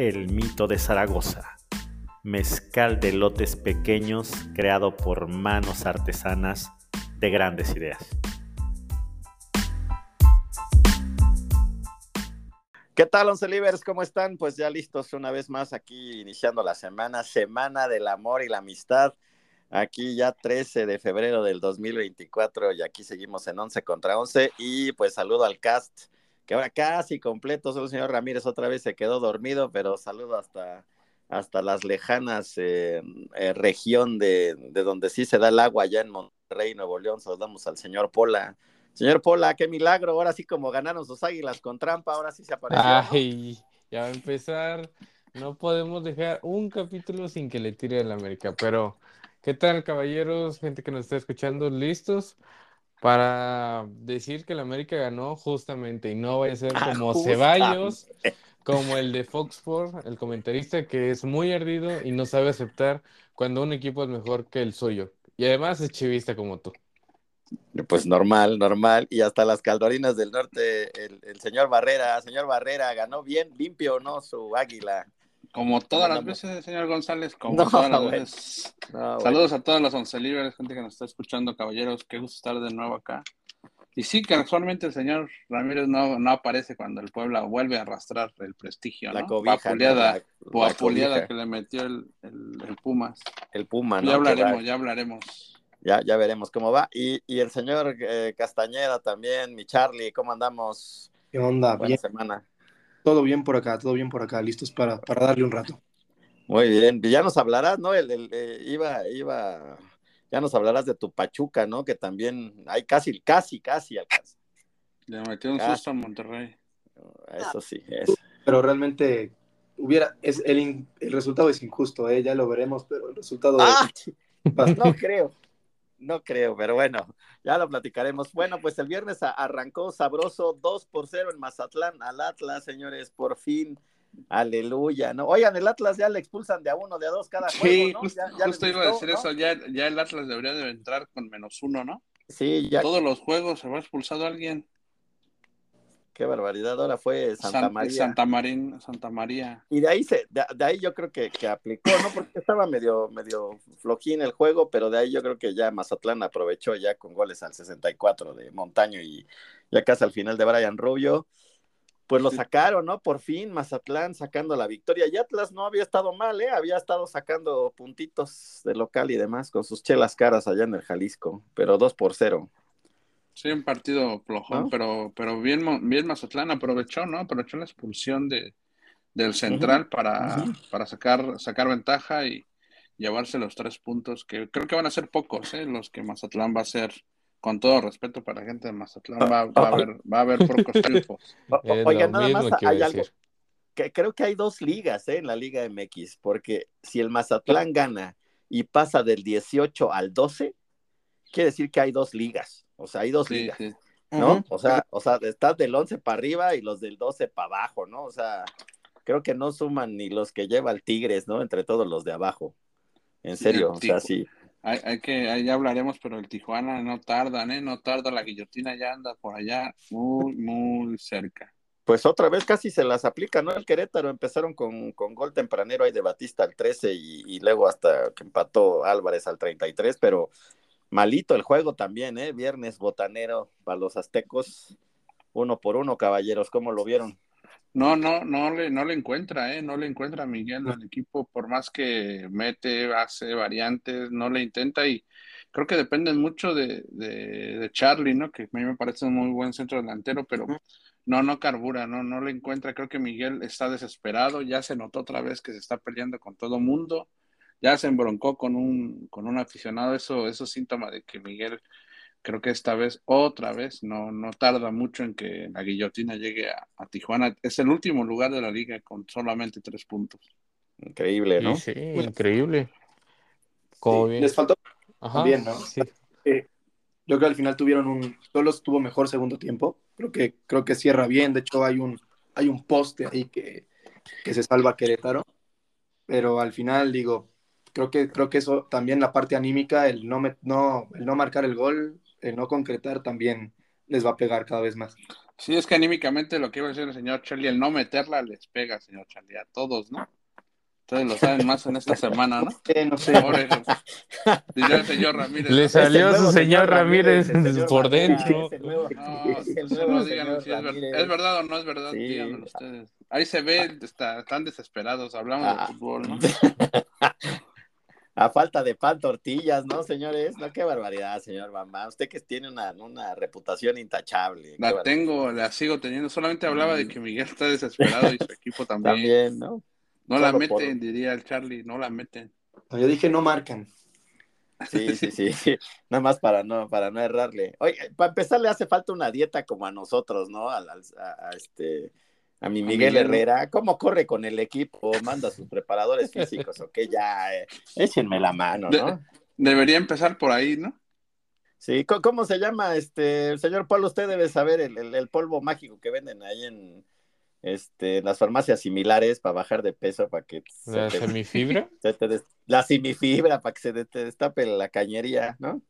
El Mito de Zaragoza, mezcal de lotes pequeños creado por manos artesanas de grandes ideas. ¿Qué tal, Once Livers? ¿Cómo están? Pues ya listos una vez más aquí iniciando la semana, Semana del Amor y la Amistad. Aquí ya 13 de febrero del 2024 y aquí seguimos en 11 contra 11 y pues saludo al cast que ahora casi completo, solo el señor Ramírez otra vez se quedó dormido, pero saludo hasta, hasta las lejanas eh, eh, región de, de, donde sí se da el agua, allá en Monterrey, Nuevo León, saludamos al señor Pola. Señor Pola, qué milagro, ahora sí como ganaron sus águilas con trampa, ahora sí se apareció. Ay, ya va a empezar, no podemos dejar un capítulo sin que le tire el América, pero ¿qué tal caballeros, gente que nos está escuchando, listos? Para decir que el América ganó justamente y no vaya a ser Ah, como. Ceballos, como el de Fox Sports, el comentarista que es muy ardido y no sabe aceptar cuando un equipo es mejor que el suyo. Y además es chivista como tú. Pues normal, normal. Y hasta las Caldorinas del Norte, el, el señor Barrera, señor Barrera, ganó bien limpio, ¿no? Su águila. Como todas las veces, señor González, como No, todas las veces. No. Saludos a todas las once libres, gente que nos está escuchando, caballeros. Qué gusto estar de nuevo acá. Y sí, que actualmente el señor Ramírez no, no aparece cuando el Puebla vuelve a arrastrar el prestigio, La ¿no? cobija, La- la que le metió el, el- el Pumas. El Puma, ¿no? Ya hablaremos, ya hablaremos. Ya, ya veremos cómo va. Y, y el señor eh, Castañeda también, mi Charlie, ¿cómo andamos? ¿Qué onda? Buena Bien, semana. Todo bien por acá, todo bien por acá, listos para, para darle un rato. Muy bien. Y ya nos hablarás, ¿no? El, el, eh, iba, iba, ya nos hablarás de tu Pachuca, ¿no? Que también hay casi, casi, casi alcanza. Le metió un Ah. susto a Monterrey. Eso sí, eso. Pero realmente hubiera, es, el, el resultado es injusto, ¿eh? ya lo veremos, pero el resultado ¡Ah! es No creo, no creo, pero bueno, ya lo platicaremos. Bueno, pues el viernes arrancó sabroso 2 por 0 en Mazatlán al Atlas, señores, por fin. Aleluya, ¿no? Oigan, el Atlas ya le expulsan de a uno, de a dos cada Sí, juego, ¿no? justo, Ya- ya justo iba a decir ¿no? eso. Ya, ya el Atlas debería de entrar con menos uno, ¿no? Sí, ya, Todos los juegos se va expulsado alguien. Qué barbaridad. Ahora fue Santa San- María. Santa Marín, Santa María. Y de ahí se, de, de ahí yo creo que, que aplicó, ¿no? Porque estaba medio, medio flojín el juego, pero de ahí yo creo que ya Mazatlán aprovechó ya con goles al 64 de Montaño y ya casi al final de Brian Rubio. Pues lo sacaron, ¿no? Por fin Mazatlán sacando la victoria. Y Atlas no había estado mal, ¿eh? Había estado sacando puntitos de local y demás con sus chelas caras allá en el Jalisco, pero 2 por 0. Sí, un partido flojón, ¿No? pero, pero bien, Mo- bien Mazatlán aprovechó, ¿no? Aprovechó la expulsión de, del central para, para sacar, sacar ventaja y llevarse los tres puntos, que creo que van a ser pocos, ¿eh? Los que Mazatlán va a ser, con todo respeto para la gente de Mazatlán, va, va a haber, va a haber pocos triunfos. O- Es Oigan, lo nada más que hay algo, que creo que hay dos ligas ¿eh? en la Liga MX, porque si el Mazatlán gana y pasa del 18 al 12, quiere decir que hay dos ligas, o sea, hay dos Sí, ligas, sí. ¿no? O sea, o sea, estás del 11 para arriba y los del 12 para abajo, ¿no? O sea, creo que no suman ni los que lleva el Tigres, ¿no? Entre todos los de abajo. En serio, o sea, sí. Hay, hay que, ahí ya hablaremos, pero el Tijuana no tardan, ¿eh? No tarda, la guillotina ya anda por allá muy, muy cerca. Pues otra vez casi se las aplica, ¿no? El Querétaro empezaron con, con gol tempranero ahí de Batista al 13 y, y luego hasta que empató Álvarez al 33, pero malito el juego también, ¿eh? Viernes botanero para los aztecos, uno por uno, caballeros, ¿cómo lo vieron? No, no, no le, no le encuentra, ¿eh? No le encuentra Miguel al equipo, por más que mete, hace variantes, no le intenta y creo que dependen mucho de, de, de Charlie, ¿no? Que a mí me parece un muy buen centro delantero, pero no, no carbura, no, no le encuentra. Creo que Miguel está desesperado, ya se notó otra vez que se está peleando con todo mundo, ya se embroncó con un, con un aficionado, eso, eso es síntoma de que Miguel creo que esta vez, otra vez, no, no tarda mucho en que la guillotina llegue a, a Tijuana. Es el último lugar de la liga con solamente tres puntos. Increíble, ¿no? Sí, increíble. Como Sí, bien. les faltó Ajá, también, ¿no? sí. Eh, yo creo que al final tuvieron un, solo estuvo mejor segundo tiempo. Creo que, creo que cierra bien. De hecho, hay un, hay un poste ahí que, que se salva a Querétaro. Pero al final, digo, creo que, creo que eso también la parte anímica, el no, met- no, el no marcar el gol, el no concretar, también les va a pegar cada vez más. Sí, es que anímicamente lo que iba a decir el señor Charlie, el no meterla les pega, señor Charlie, a todos, ¿no? Ustedes lo saben más en esta semana, ¿no? No sé. Pobre, diría el señor Ramírez. Le salió su señor Ramírez por dentro. es el nuevo- No, es el no, nuevo señor si es, ver-. ¿es verdad o no es verdad, Sí. ustedes. Ahí se ve, está- están desesperados, hablamos Ah. de fútbol, ¿no? A falta de pan, tortillas, ¿no, señores? No, qué barbaridad, señor Mamá. Usted que tiene una, una reputación intachable. La tengo, la sigo teniendo, solamente hablaba de que Miguel está desesperado y su equipo también. También, ¿no? No la por- meten, diría el Charlie, no la meten. No, yo dije no marcan. Sí, sí, sí, sí. Nada más para no, para no errarle. Oye, para empezar le hace falta una dieta como a nosotros, ¿no? Al- al- a, a este, a mi Miguel. Herrera. ¿Cómo corre con el equipo? Manda a sus preparadores físicos, ok, ya, eh, échenme la mano, ¿no? Debería empezar por ahí, ¿no? Sí, ¿cómo, cómo se llama, este, señor Pablo? Usted debe saber el, el- el polvo mágico que venden ahí en, este, en las farmacias similares para bajar de peso, para que se La semifibra. se te des- la semifibra para que se te destape la cañería, ¿no?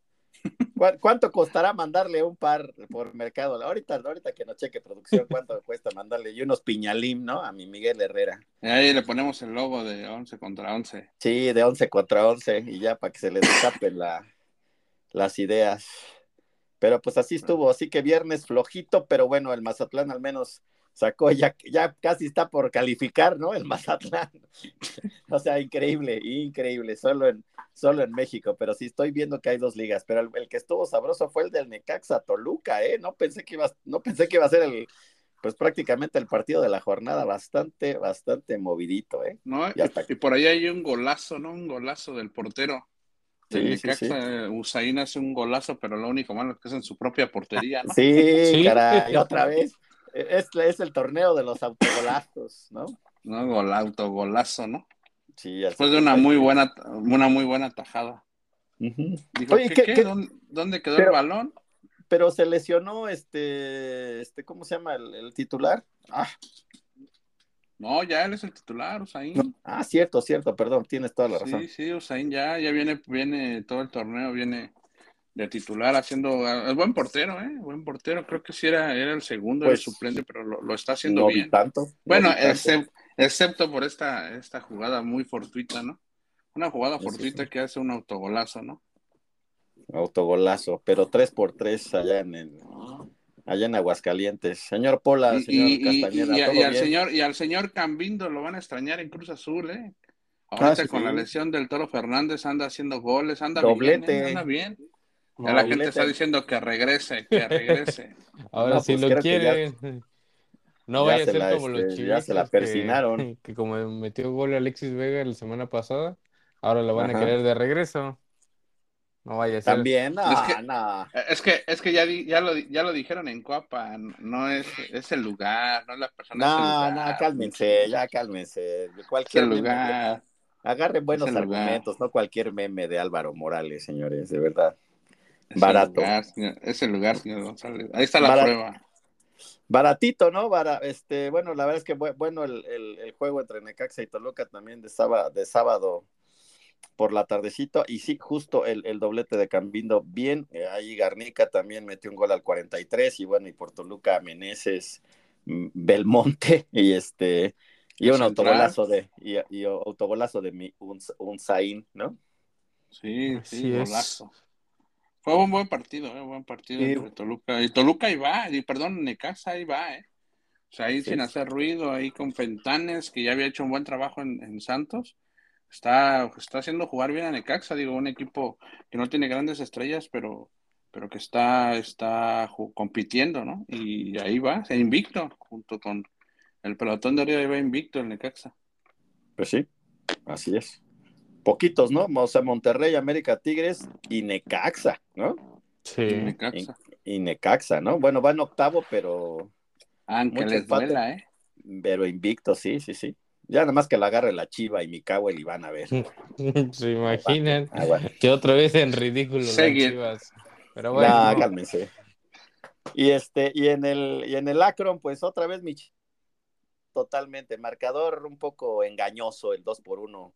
¿Cuá- ¿Cuánto costará mandarle un par por mercado? Ahorita, ahorita que nos cheque producción, ¿cuánto cuesta mandarle? Y unos piñalim, ¿no? A mi Miguel Herrera. Ahí le ponemos el logo de 11 contra 11. Sí, de 11 contra 11 y ya para que se le destapen la, las ideas. Pero pues así estuvo, así que viernes flojito, pero bueno, el Mazatlán al menos sacó, ya, ya casi está por calificar, ¿no? El Mazatlán. o sea, increíble, increíble, solo en, solo en México, pero sí estoy viendo que hay dos ligas, pero el, el que estuvo sabroso fue el del Necaxa Toluca, ¿eh? No pensé que iba, no pensé que iba a ser el, pues prácticamente el partido de la jornada, bastante, bastante movidito, ¿eh? ¿no? Y por ahí hay un golazo, ¿no? Un golazo del portero. Sí, sí, Necaxa, Usain hace un golazo, pero lo único malo es que es en su propia portería, ¿no? Sí, Sí. caray, otra vez. Es, es el torneo de los autogolazos, ¿no? No, gol, autogolazo, ¿no? Sí, Después de una muy buena, una muy buena tajada. Digo, Oye, ¿qué, ¿qué- qué? qué- ¿Dónde, dónde quedó Pero- el balón? Pero se lesionó este, este, ¿cómo se llama el, el titular? Ah, No, ya él es el titular, Usain. no. ah, cierto, cierto, perdón, tienes toda la razón. Sí, sí, Usain ya, ya viene, viene todo el torneo, viene de titular haciendo, es buen portero, ¿eh? Buen portero, creo que sí era, era el segundo, Pues, el suplente, pero lo, lo está haciendo no vi bien. tanto. no Bueno, vi tanto. excep- excepto por esta, esta jugada muy fortuita, ¿no? Una jugada Sí, fortuita sí. que hace un autogolazo, ¿no? Autogolazo, pero tres por tres allá en el, allá en Aguascalientes. Señor Pola, Y, señor y- Castañeda, y a- ¿todo y al bien? señor, y al señor Cambindo lo van a extrañar en Cruz Azul, ¿eh? Ahorita Ah, sí, con la lesión del Toro Fernández anda haciendo goles, anda Doblete. bien, ¿eh? anda bien. Ya No, la gente está diciendo que regrese, que regrese. Ahora No, sí pues lo que ya- quieren. No ya vaya a se ser la, como los este, chivitos ya se la persinaron. Que, que como metió gol Alexis Vega la semana pasada, ahora lo van Ajá. a querer de regreso. No vaya a ser. También, no, Es que- no. Es que, es que ya, di- ya, lo, ya lo dijeron en Coapa, no es, es el lugar, no es la persona, No, lugar. no, cálmense, ya cálmense. Es Cualquier el meme, lugar. agarren buenos lugar. argumentos, no cualquier meme de Álvaro Morales, señores, de verdad. Es el Barato. lugar, señor, es el lugar, señor González. Ahí está la prueba. Baratito, ¿no? Bara- este, bueno, la verdad es que bu- bueno el, el- el juego entre Necaxa y Toluca también de sábado, de sábado por la tardecito, y sí, justo el, el doblete de Cambindo, bien, eh, ahí Garnica también metió un gol al 43, y bueno, y por Toluca Meneses, mm, Belmonte, y este, y un central. autogolazo de, y, y autogolazo de mi, un, un Zain, ¿no? Sí, Así sí, es. Fue un buen partido, eh, buen partido Sí. entre Toluca. Y Toluca ahí va, y perdón, Necaxa ahí va, eh. O sea, ahí Sí. sin hacer ruido, ahí con Fentanes, que ya había hecho un buen trabajo en, en Santos. Está, está haciendo jugar bien a Necaxa, digo, un equipo que no tiene grandes estrellas, pero, pero que está, está compitiendo, ¿no? Y ahí va, se invicto, junto con el pelotón de arriba, ahí va invicto el Necaxa. Pues sí, así es. Poquitos, ¿no? O sea, Monterrey, América, Tigres y Necaxa, ¿no? Sí. Necaxa. Y Necaxa, ¿no? Bueno, va en octavo, pero, Aunque Mucho les empate. duela, ¿eh? pero invicto, sí, sí, sí. Ya nada más que la agarre la chiva y mi cago y van a ver. Se imaginan Ah, bueno. que otra vez en ridículo las Seguir. chivas. Pero bueno, Ya, cálmense. Y este, y en el, y en el Akron, pues otra vez mi totalmente, marcador un poco engañoso, el 2 por 1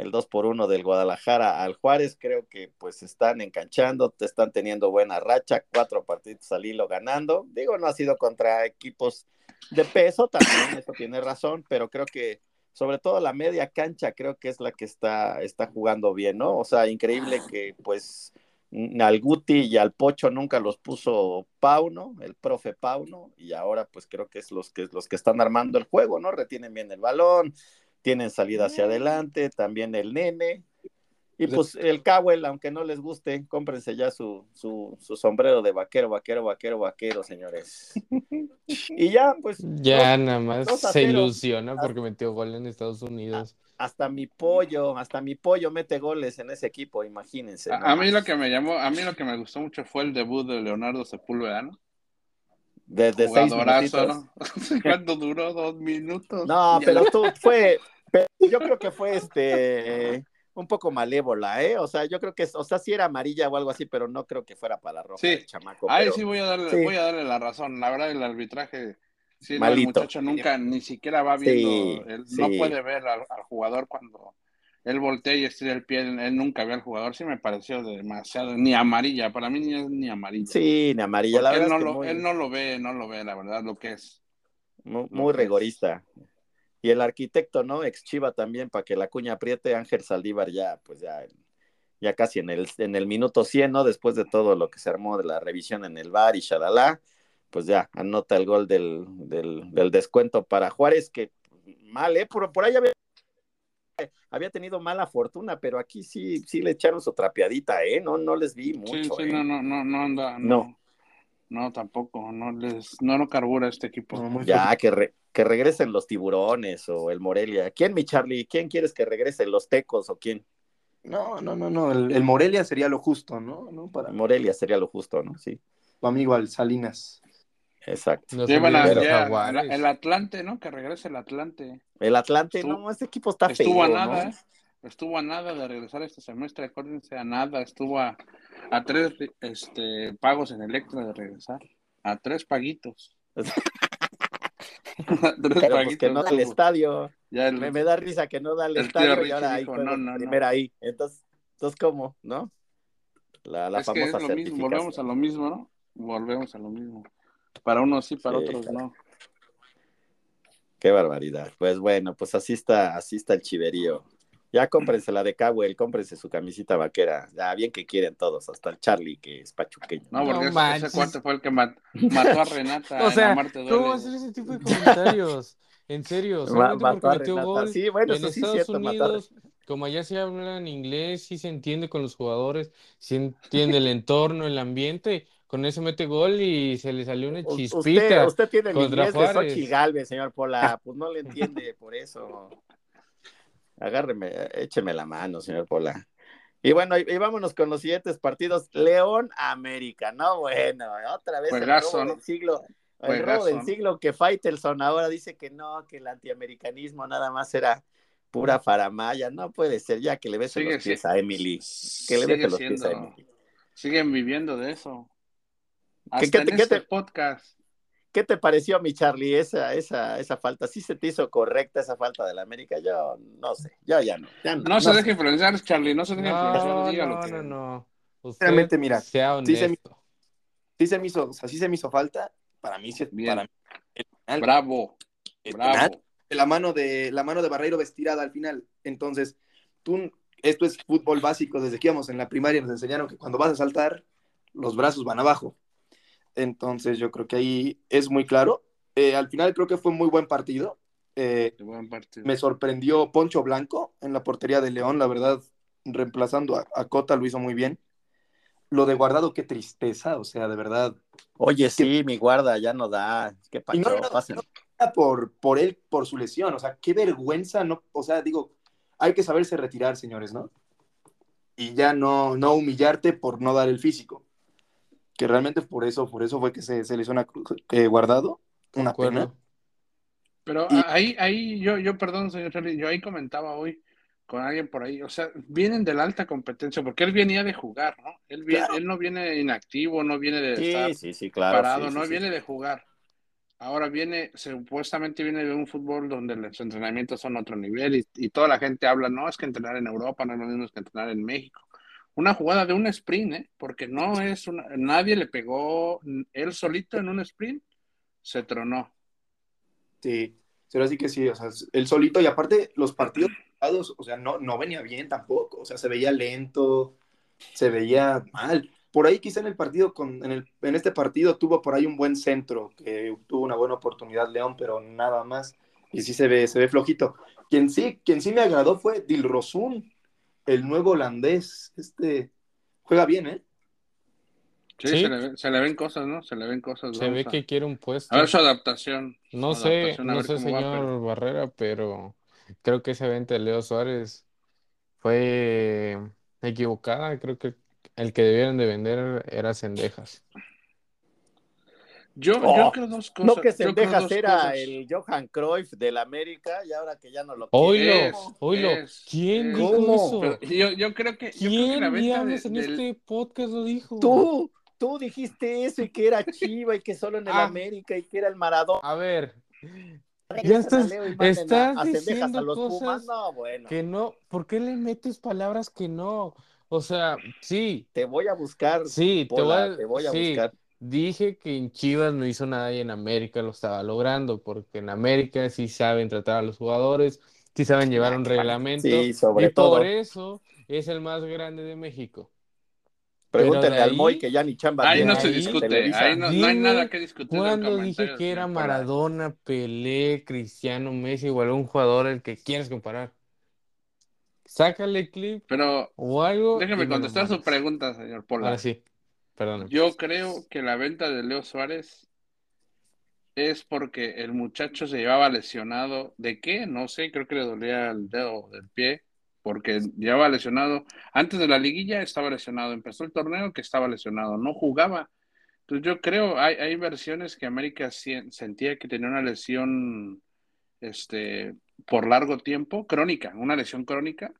el 2 por 1 del Guadalajara al Juárez, creo que pues están enganchando, te están teniendo buena racha, cuatro partidos al hilo ganando. Digo, no ha sido contra equipos de peso, también eso tiene razón, pero creo que sobre todo la media cancha creo que es la que está, está jugando bien, ¿no? O sea, increíble que pues al Guti y al Pocho nunca los puso Pauno, el profe Pauno, y ahora pues creo que es los que, los que están armando el juego, ¿no? Retienen bien el balón, tienen salida hacia adelante, también el nene. Y pues el Cowell, aunque no les guste, cómprense ya su, su, su sombrero de vaquero, vaquero, vaquero, vaquero, señores. Y ya, pues ya dos- nada más se cero. ilusiona porque metió gol en Estados Unidos. hasta mi pollo, hasta mi pollo mete goles en ese equipo, imagínense. A, a mí lo que me llamó, a mí lo que me gustó mucho fue el debut de Leonardo Sepúlveda, ¿no? De, de seis. ¿no? ¿Cuánto duró? Dos minutos. No, pero tú fue, pero yo creo que fue este un poco malévola, ¿eh? O sea, yo creo que, o sea, sí era amarilla o algo así, pero no creo que fuera para roja Sí. el chamaco. Ahí pero- sí voy a darle, sí. voy a darle la razón. La verdad, el arbitraje, sí, no, el Malito. muchacho nunca ni siquiera va viendo, él no puede ver al, al jugador cuando él voltea y estira el pie, él nunca ve al jugador, sí me pareció demasiado, ni amarilla, para mí ni es ni amarilla. Sí, ni amarilla, la verdad él, es no que lo, muy, él no lo ve, no lo ve, la verdad, lo que es. muy, es. rigorista. Y el arquitecto, ¿no? Ex Chiva también, para que la cuña apriete, Ángel Saldívar ya, pues ya, ya casi en el, en el minuto 100, ¿no? Después de todo lo que se armó de la revisión en el bar y shalala, pues ya anota el gol del, del, del descuento para Juárez, que mal, ¿eh? Por, por ahí había, había tenido mala fortuna, pero aquí sí, sí le echaron su trapeadita, ¿eh? No, no les vi mucho, sí, ¿eh? no, no, no, no anda, No. no. No, tampoco, no les, no lo carbura este equipo. No, Ya, que, re- que regresen los tiburones o el Morelia. ¿Quién, mi Charlie? ¿Quién quieres que regrese? ¿Los tecos o quién? No, no, no, no. El, el Morelia sería lo justo, ¿no? ¿No? Para Morelia sería lo justo, ¿no? Sí, tu amigo al Salinas. Exacto. Llevan a- ya, el, Atlante, ¿no? Que regrese el Atlante. El Atlante, Estuvo- no, este equipo está feo, Estuvo a ¿no? nada, ¿eh? Estuvo a nada de regresar este semestre, acuérdense, a nada. Estuvo a, a tres este, pagos en Electra de regresar. A tres paguitos. a tres Pero pues que no da el estuvo. estadio. Ya el- Me, me da risa que no da el, El tío estadio y ahora ahí dijo, juega no, no, no. primera ahí. Entonces, entonces, ¿cómo? ¿No? La, la es que es famosa lo mismo, volvemos a lo mismo, ¿no? Volvemos a lo mismo. Para unos sí, para Sí, otros claro. no. Qué barbaridad. Pues bueno, pues así está, así está el chiverío. Ya cómprense la de Cowell, cómprense su camisita vaquera. Ya bien que quieren todos, hasta el Charlie, que es pachuqueño. No, No porque ese- cuarto fue el que mat- mató a Renata O en sea, Amarte Duele. ¿cómo hacer ese tipo de comentarios? En serio, solamente mató porque a metió gol Sí, bueno, en eso sí es Estados cierto, a Unidos, como allá se habla en inglés, sí se entiende con los jugadores, se entiende el entorno, el ambiente, con eso mete gol y se le salió una Usted, chispita. usted tiene el inglés de Juárez. Xochitl Galvez, señor Pola. Pues no le entiende por eso. Agárreme, écheme la mano, señor Pola. Y bueno, y, y vámonos con los siguientes partidos. León América, no bueno, otra vez Juegazo, el robo ¿no? del siglo. El Juegazo, robo del siglo que Faitelson ahora dice que no, que el antiamericanismo nada más era pura faramaya. No puede ser, ya que le Sigue, los pies a Emily. Que le bese los pies a siendo- Emily. Siguen viviendo de eso. ¿Qué- Hasta qué en te- qué este te- podcast. ¿Qué te pareció, mi Charlie, esa, esa, esa falta? ¿Sí se te hizo correcta esa falta del América? Yo no sé, yo ya no. ya no, No, se sé. deje influenciar, Charlie, no se deje influenciar, No, diga lo no, que... no, no. Sinceramente, mira, sea sí se- honesto. Sí se me hizo, o sea, sí se me hizo falta. Para mí, sí, Bien. para mí. El penal, Bravo, el bravo. penal, la mano de la mano de Barreiro va estirada al final. Entonces, tú, esto es fútbol básico. Desde que íbamos en la primaria nos enseñaron que cuando vas a saltar, los brazos van abajo. Entonces, yo creo que ahí es muy claro. Eh, al final creo que fue un muy buen partido. Eh, buen partido. me sorprendió Poncho Blanco en la portería de León, la verdad, reemplazando a, a Cota lo hizo muy bien. Lo de Guardado, qué tristeza, o sea, de verdad. Oye, sí, mi guarda ya no da. Qué pacho, no, por, por él, por su lesión, o sea, qué vergüenza, no, o sea, digo, hay que saberse retirar, señores, ¿no? Y ya no, no humillarte por no dar el físico. Que realmente por eso, por eso fue que se, se lesionó a Cruz- eh, Guardado, una pena. Pero Y- ahí, ahí, yo, yo, perdón, señor Charlie, yo ahí comentaba hoy con alguien por ahí, o sea, vienen de la alta competencia, porque él venía de jugar, ¿no? Él, viene, Claro. él no viene inactivo, no viene de estar Sí, sí, sí, claro. parado, sí, no sí, sí. viene de jugar. Ahora viene, supuestamente viene de un fútbol donde los entrenamientos son otro nivel y, y toda la gente habla, no, es que entrenar en Europa no es lo mismo que entrenar en México. Una jugada de un sprint, ¿eh? Porque no es una, nadie le pegó, él solito en un sprint se tronó. Sí, pero sí que sí, o sea, el solito y aparte los partidos o sea, no, no venía bien tampoco, o sea, se veía lento, se veía mal. Por ahí quizá en el partido, con, en, el, en este partido tuvo por ahí un buen centro, que tuvo una buena oportunidad León, pero nada más. Y sí se ve, se ve flojito. Quien sí, quien sí me agradó fue Dilrosun, el nuevo holandés. Este juega bien, ¿eh? Sí, Sí. Se, le, ve- se le ven cosas, ¿no? Se le ven cosas. Se ve a- que quiere un puesto. A ver su adaptación. No su sé, adaptación, no sé, va, señor pero- Barrera, pero creo que esa venta de Leo Suárez fue equivocada. Creo que el que debieron de vender era Cendejas. Yo, Oh, yo creo dos cosas. No que yo Sendejas dos era el Johan Cruyff del América y ahora que ya no lo Oilo, quiere. Oilo. es, ¿Quién es. dijo ¿Cómo? eso? Yo, yo creo que, yo creo que ¿Quién la venta de- diablos en del- este podcast lo dijo? Tú, tú dijiste eso y que era Chiva y que solo en el Ah. América y que era el Maradona. A ver, Regresan estás- a Leo y manden a- estás a Cendejas diciendo a los cosas. No, bueno. que no, ¿por qué le metes palabras que no? O sea, sí, Te voy a buscar. sí, te voy a, te voy a sí, buscar. Dije que en Chivas no hizo nada y en América lo estaba logrando, porque en América sí saben tratar a los jugadores, sí saben llevar un reglamento, Sí, sobre y todo. por eso es el más grande de México. Pregúntenle al Moy que ya ni chamba Ahí no se ahí- en discute, ahí no, no hay nada que discutir. Cuando dije que era. Maradona, Pelé, Cristiano, Messi o algún jugador el que quieras comparar. Sácale clip Pero o algo. déjeme contestar su pregunta, señor Pola. Ahora sí, Yo creo que la venta de Leo Suárez es porque el muchacho se llevaba lesionado. ¿De qué? No sé, creo que le dolía el dedo del pie, porque llevaba lesionado. Antes de la liguilla estaba lesionado. Empezó el torneo que estaba lesionado, no jugaba. Entonces yo creo, hay, hay versiones que América sentía que tenía una lesión este, por largo tiempo, crónica, una lesión crónica,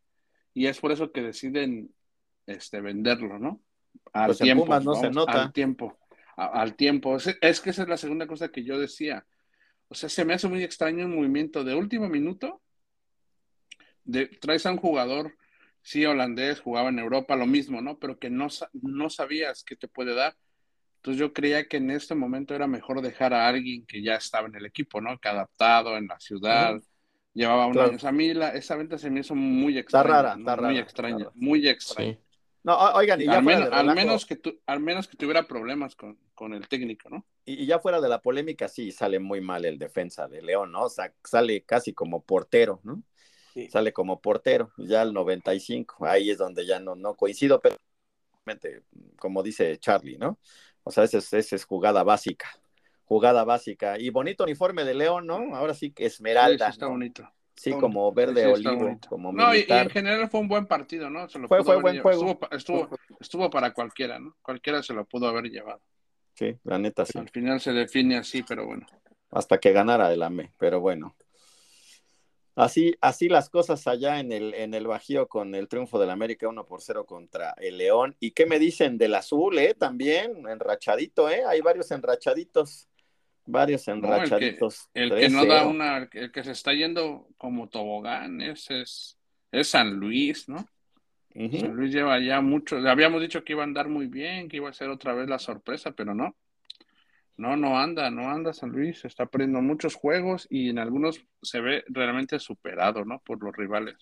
y es por eso que deciden este, venderlo, ¿no? Al Pues tiempo, Pumas no se nota. al tiempo, a- al tiempo. Es, es que esa es la segunda cosa que yo decía. O sea, se me hace muy extraño un movimiento de último minuto, de, traes a un jugador, sí, holandés, jugaba en Europa, lo mismo, ¿no? Pero que no, no sabías qué te puede dar. Entonces yo creía que en este momento era mejor dejar a alguien que ya estaba en el equipo, ¿no? Que adaptado en la ciudad, llevaba un Claro. año. O sea, a mí la- esa venta se me hizo muy extraña. rara, ¿no? está Muy rara, extraña, está rara. muy extraña. Sí. No, oigan, y ya Al, fuera menos, de al, relajo, menos que tu- al menos que tuviera problemas con, con el técnico, ¿no? y, y ya fuera de la polémica, sí, sale muy mal el defensa de León, ¿no? O sea, sale casi como portero, ¿no? Sí. Sale como portero, ya al 95, ahí es donde ya no, no coincido, pero como dice Charlie, ¿no? O sea, esa es, esa es jugada básica, jugada básica. Y bonito uniforme de León, ¿no? Ahora sí que esmeralda, sí está ¿no? bonito. Sí, como verde Sí, olivo, como No, y, en general fue un buen partido, ¿no? Se lo Fue- pudo fue buen llevado. juego. Estuvo, pa- estuvo, estuvo para cualquiera, ¿no? Cualquiera se lo pudo haber llevado. Sí, la neta sí. Al final se define así, pero bueno. hasta que ganara el AME, pero bueno. Así, así las cosas allá en el, en el Bajío con el triunfo del América 1 por 0 contra el León. ¿Y qué me dicen del azul, eh? También, enrachadito, eh. Hay varios enrachaditos. Varios No, el que, enrachaditos. el que no 3-0. da una, el que, se está yendo como tobogán, ese es, es San Luis, ¿no? San Luis lleva ya mucho, le habíamos dicho que iba a andar muy bien, que iba a ser otra vez la sorpresa, pero no. No, no anda, no anda San Luis, está perdiendo muchos juegos y en algunos se ve realmente superado, ¿no? Por los rivales.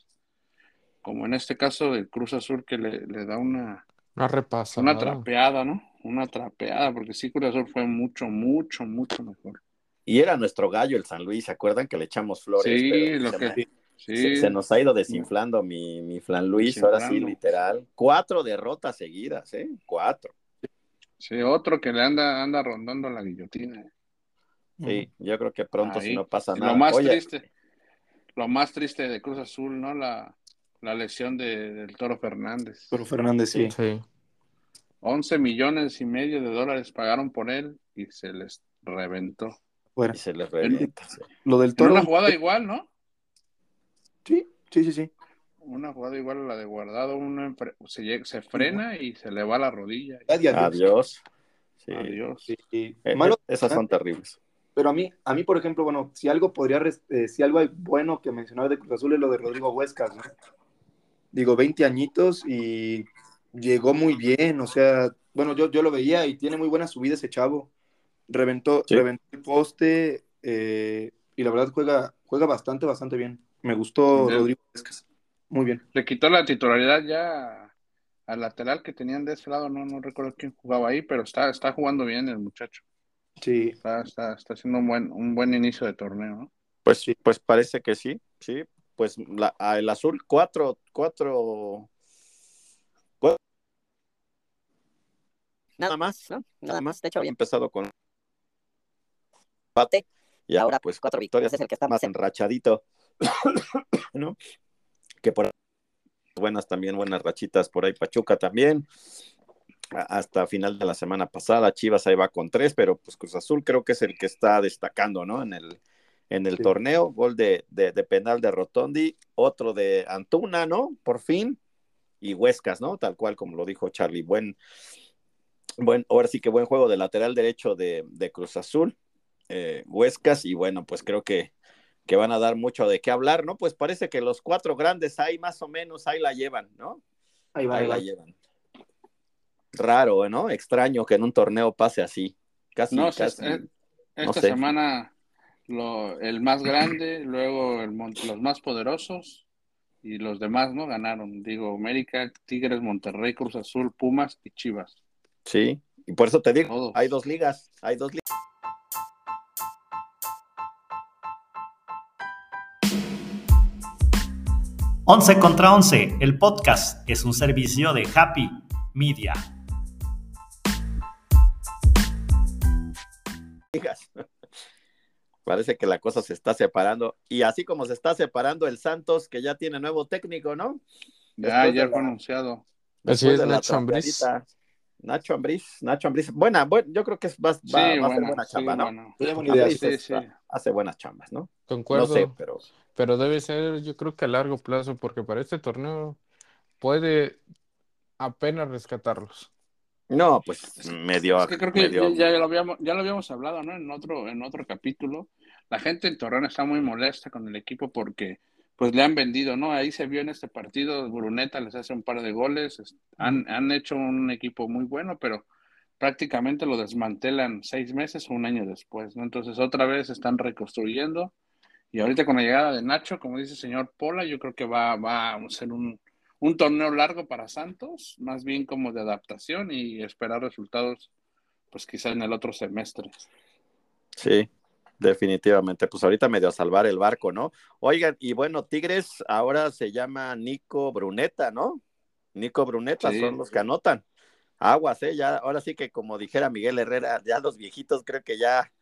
Como en este caso del Cruz Azul que le, le da una, Una repasada. una trapeada, ¿no? Una trapeada, porque sí Cruz Azul fue mucho, mucho, mucho mejor. Y era nuestro gallo el San Luis, ¿se acuerdan que le echamos flores? Sí, Pero lo se, que- me- Sí, se- se nos ha ido desinflando mi, mi Flan Luis, ahora sí, literal. Cuatro derrotas seguidas, ¿eh? Cuatro. sí, otro que le anda, anda rondando la guillotina. ¿eh? Sí, yo creo que pronto, Ahí. si no pasa nada. Lo más Oye, triste, lo más triste de Cruz Azul, ¿no? La, la lesión de- del Toro Fernández. Pero Fernández sí. Sí. 11 millones y medio de dólares pagaron por él y se les reventó. Fuera. Y se les revienta. sí. Lo del toro. una jugada igual, ¿no? Sí, sí, sí, sí. Una jugada igual a la de guardado, uno se, frena y se le va la rodilla. Adiós. Adiós. Sí. Adiós. Sí, sí. Eh, Malo, eh, esas son terribles. pero a mí, a mí, por ejemplo, bueno, si algo podría, eh, si algo hay bueno que mencionar de Cruz Azul es lo de Rodrigo Huescas, ¿no? Digo, 20 añitos y llegó muy bien, o sea, bueno, yo, yo lo veía y tiene muy buena subida ese chavo. Reventó, Sí. reventó el poste eh, y la verdad juega, juega bastante, bastante bien. Me gustó. Rodrigo Huescas. Muy bien. Le quitó la titularidad ya al lateral que tenían de ese lado, no, no recuerdo quién jugaba ahí, pero está, está jugando bien el muchacho. Sí, Está, está, está haciendo un buen, un buen inicio de torneo, ¿no? Pues, Sí. pues parece que sí, sí. Pues la, el azul, cuatro, cuatro- Nada más, ¿no? Nada más. De hecho, Había empezado con empate y ahora Ahora, pues cuatro victorias, Es el que está más enrachadito, ¿no? Que por buenas también, buenas rachitas por ahí, Pachuca también. Hasta final de la semana pasada, Chivas ahí va con tres, pero pues Cruz Azul creo que es el que está destacando, ¿no? En el, en el Sí. torneo, gol de, de, de penal de Rotondi, otro de Antuna, ¿no? Por fin, y Huescas, ¿no? Tal cual como lo dijo Charlie, buen, buen, ahora sí que buen juego de lateral derecho de, de Cruz Azul, eh, Huescas, y bueno, pues creo que, que van a dar mucho de qué hablar, ¿no? Pues parece que los cuatro grandes ahí más o menos, ahí la llevan, ¿no? ahí va, Ahí ahí la va. llevan. Raro, ¿no? Extraño que en un torneo pase así. Casi, No, casi. eh, Esta no sé. semana lo, el más grande, luego el los más poderosos y los demás, ¿no? Ganaron. Digo, América, Tigres, Monterrey, Cruz Azul, Pumas y Chivas. Sí, y por eso te digo, Todos. hay dos ligas, hay dos ligas. Once contra Once, el podcast es un servicio de Happy Media. ligas. Parece que la cosa se está separando. Y así como se está separando el Santos, que ya tiene nuevo técnico, ¿no? Ya, Después de ya la- fue anunciado. Así es, Nacho Ambriz. Nacho Ambriz, Nacho Ambriz. Buena, buen- yo creo que es- va, va- Sí, va a ser bueno, buena sí, chamba, ¿no? bueno. Buena. Ambriz Sí, es- sí. hace buenas chambas, ¿no? Concuerdo, No sé, pero pero debe ser, yo creo que a largo plazo, porque para este torneo puede apenas rescatarlos. no, pues medio, Es que creo que medio- ya, ya lo habíamos, ya lo habíamos hablado, ¿no? En otro, en otro capítulo. La gente en Torreón está muy molesta con el equipo porque pues le han vendido, ¿no? Ahí se vio en este partido, Bruneta les hace un par de goles, es- han, han hecho un equipo muy bueno, pero prácticamente lo desmantelan seis meses o un año después, ¿no? Entonces otra vez están reconstruyendo y ahorita con la llegada de Nacho, como dice el señor Pola, yo creo que va, va a ser un, un torneo largo para Santos, más bien como de adaptación y esperar resultados, pues quizá en el otro semestre. Sí, definitivamente. Pues ahorita medio a salvar el barco, ¿no? Oigan, y bueno, Tigres ahora se llama Nico Bruneta, ¿no? Nico Bruneta Sí. son los que anotan. Aguas, ¿eh? Ya, ahora sí que como dijera Miguel Herrera, ya los viejitos creo que ya,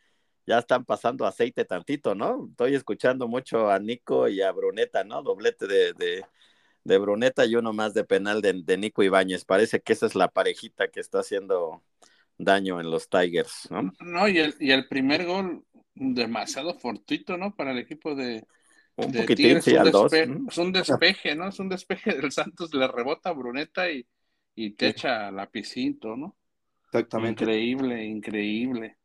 ya están pasando aceite tantito, ¿no? Estoy escuchando mucho a Nico y a Bruneta, ¿no? Doblete de, de, de Bruneta y uno más de penal de, de Nico Ibáñez. Parece que esa es la parejita que está haciendo daño en los Tigers, ¿no? No, y el, y el primer gol demasiado fortuito, ¿no? Para el equipo de, Un de poquitín, Tigres, sí, un al dos. Es un despeje, ¿no? Es un despeje del Santos, le rebota a Bruneta y, y te Sí. echa lapicito, ¿no? Exactamente. Increíble, increíble.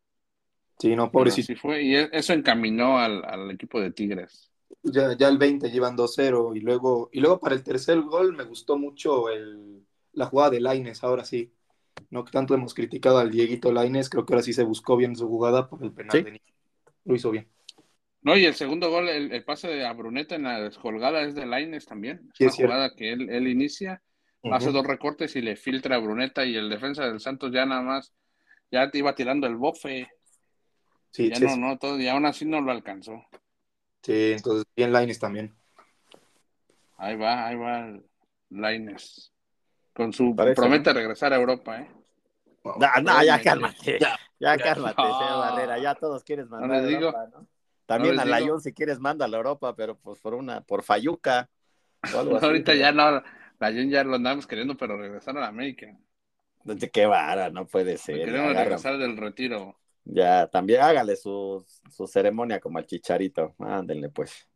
Sí, no, pobrecito. así fue, y e- eso encaminó al, al equipo de Tigres. Ya, ya el 20 llevan 2-0 y luego, y luego para el tercer gol me gustó mucho el, la jugada de Laines, ahora sí. No que tanto hemos criticado al Dieguito Laines, creo que ahora sí se buscó bien su jugada por el penal Sí. de Nico. Lo hizo bien. No, y el segundo gol, el, el pase de Bruneta en la descolgada es de Laines también. Es Sí, una es jugada que él, él inicia, hace dos recortes y le filtra a Bruneta y el defensa del Santos ya nada más, ya te iba tirando el bofe, Sí, ya sí, no, no, todo, y aún así no lo alcanzó. sí, entonces bien Laines también. Ahí va, ahí va Laines. Con su Parece, promete regresar a Europa, ¿eh? No, no, ya cálmate. Ya, Ya. cálmate, No. Seba Barrera. Ya todos quieres mandar No a digo. Europa, ¿no? También No a digo. Layún, si quieres, manda a la Europa, pero pues por una, por Fayuca. o algo así. Ahorita ya no, la Jun ya lo andamos queriendo, pero regresar a la América. De qué vara, no puede ser. Queremos agarra. regresar del retiro. Ya, también hágale su, su ceremonia como al chicharito. Ándenle, pues.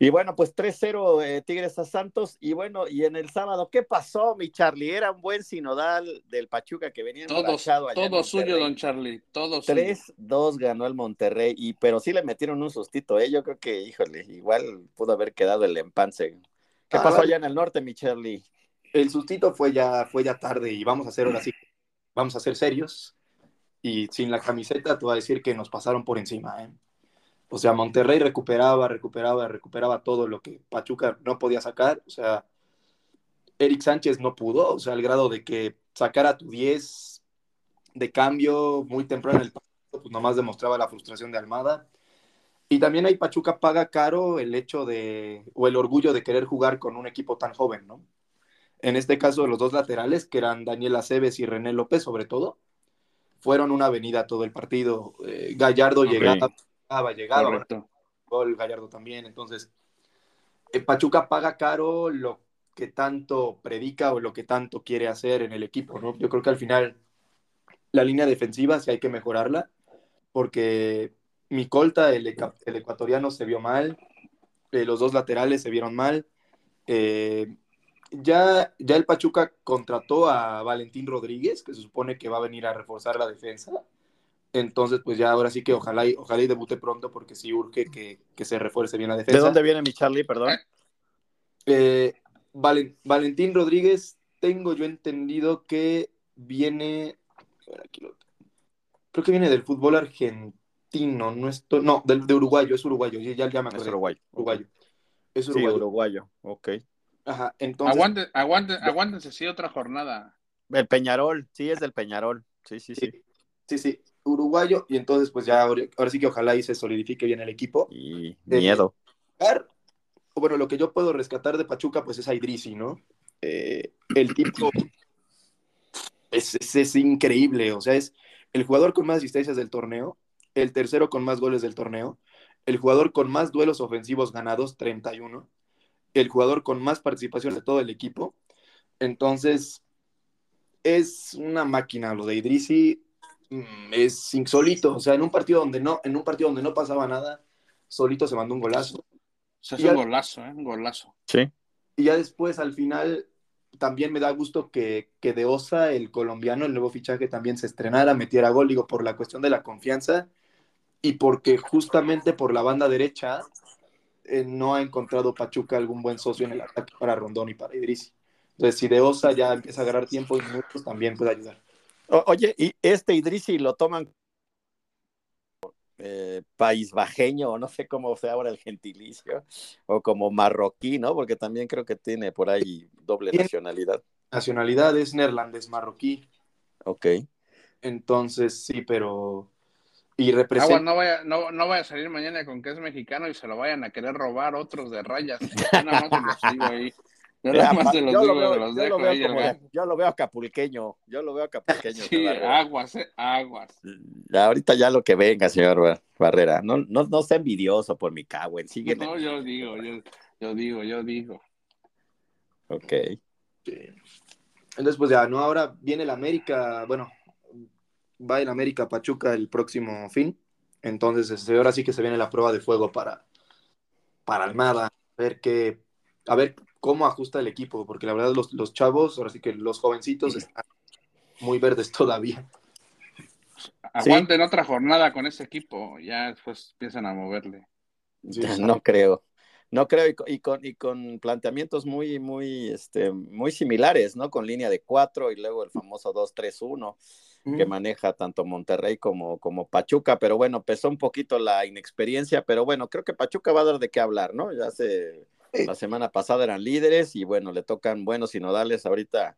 Y bueno, pues 3-0 eh, Tigres a Santos. Y bueno, y en el sábado, ¿qué pasó, mi Charlie? Era un buen sinodal del Pachuca que venía Todo, allá en todo suyo, don Charlie. Todo suyo. 3-2 ganó el Monterrey, y, pero sí le metieron un sustito, ¿eh? Yo creo que, híjole, igual pudo haber quedado el empance. ¿Qué Ah, pasó vale. allá en el norte, mi Charlie? El sustito fue ya, fue ya tarde y vamos a hacer ahora sí, vamos a ser serios. Y sin la camiseta te voy a decir que nos pasaron por encima. ¿eh? O sea, Monterrey recuperaba, recuperaba, recuperaba todo lo que Pachuca no podía sacar. O sea, Eric Sánchez no pudo, o sea, al grado de que sacara tu 10 de cambio muy temprano en el partido, pues nomás demostraba la frustración de Almada. Y también ahí Pachuca paga caro el hecho de, o el orgullo de querer jugar con un equipo tan joven, ¿no? En este caso, los dos laterales, que eran Daniel Aceves y René López, sobre todo, fueron una avenida todo el partido. Eh, Gallardo Ok. llegaba, llegaba, Correcto. gol, Gallardo también. Entonces, eh, Pachuca paga caro lo que tanto predica o lo que tanto quiere hacer en el equipo, ¿no? Yo creo que al final la línea defensiva sí hay que mejorarla, porque mi colta, el, el ecuatoriano, se vio mal, eh, los dos laterales se vieron mal. eh, ya, ya el Pachuca contrató a Valentín Rodríguez, que se supone que va a venir a reforzar la defensa. Entonces, pues ya ahora sí que ojalá y, ojalá y debute pronto, porque sí urge que, que se refuerce bien la defensa. ¿De dónde viene mi Charlie, perdón? Eh, Valen- Valentín Rodríguez, tengo yo entendido que viene. a ver, aquí lo- creo que viene del fútbol argentino, no, esto, no, del, de uruguayo, es uruguayo, ya, ya me Es uruguayo. Uruguayo. Es Sí, uruguayo. uruguayo, ok. Ajá, entonces. Aguante, aguante, aguántense, sí, otra jornada. El Peñarol, sí, es del Peñarol. Sí, sí, sí. Sí, sí, sí, uruguayo, y entonces, pues ya, ahora, ahora sí que ojalá y se solidifique bien el equipo. Y miedo. bueno, lo que yo puedo rescatar de Pachuca, pues es a Idrisi, ¿no? Eh, el tipo es, es- es increíble, o sea, es el jugador con más asistencias del torneo, el tercero con más goles del torneo, el jugador con más duelos ofensivos ganados, 31, el jugador con más participación de todo el equipo. Entonces, es una máquina lo de Idrisi, es insólito, o sea, en un partido donde no, en un partido donde no pasaba nada, solito se mandó un golazo. Se Y hace un al- golazo, ¿eh? Un golazo. Sí. Y ya después, al final, también me da gusto que, que De Osa, el colombiano, el nuevo fichaje, también se estrenara, metiera gol, digo, por la cuestión de la confianza y porque justamente por la banda derecha eh, no ha encontrado Pachuca algún buen socio en el ataque para Rondón y para Idrisi. Entonces, si De Osa ya empieza a agarrar tiempo y minutos, también puede ayudar. O- oye, y este Idrisi lo toman eh, país bajeño, o no sé cómo sea ahora el gentilicio, o como marroquí, ¿no? Porque también creo que tiene por ahí doble nacionalidad. Nacionalidad es neerlandés marroquí. Ok. Entonces, sí, pero. Y Agua, representa. no vaya, no, no vaya a salir mañana con que es mexicano y se lo vayan a querer robar otros de rayas. Nada más se los digo ahí. Yo nada más se los yo, lo veo, los yo lo veo ahí. como el de- yo lo veo acapulqueño, yo lo veo acapulqueño. Sí, aguas, eh, aguas. Ya, ahorita ya lo que venga, señor Bar- Barrera. No, no, no sea envidioso por mi cagüen, sigue. No, yo digo, yo, yo digo, yo digo. Ok. Sí. Entonces, pues ya, ¿no? Ahora viene el América, bueno, va el América Pachuca el próximo fin. Entonces, este, ahora sí que se viene la prueba de fuego para, para Almada. A ver qué, a ver cómo ajusta el equipo, porque la verdad los, los chavos, ahora sí que los jovencitos están muy verdes todavía. Aguanten otra jornada con ese equipo, ya después empiezan a moverle. Sí, No creo. No creo, y con, y con, y con planteamientos muy, muy, este, muy similares, ¿no? Con línea de cuatro y luego el famoso 2-3-1 que maneja tanto Monterrey como, como Pachuca, pero bueno, pesó un poquito la inexperiencia, pero bueno, creo que Pachuca va a dar de qué hablar, ¿no? Ya hace, la semana pasada eran líderes y bueno, le tocan buenos sinodales ahorita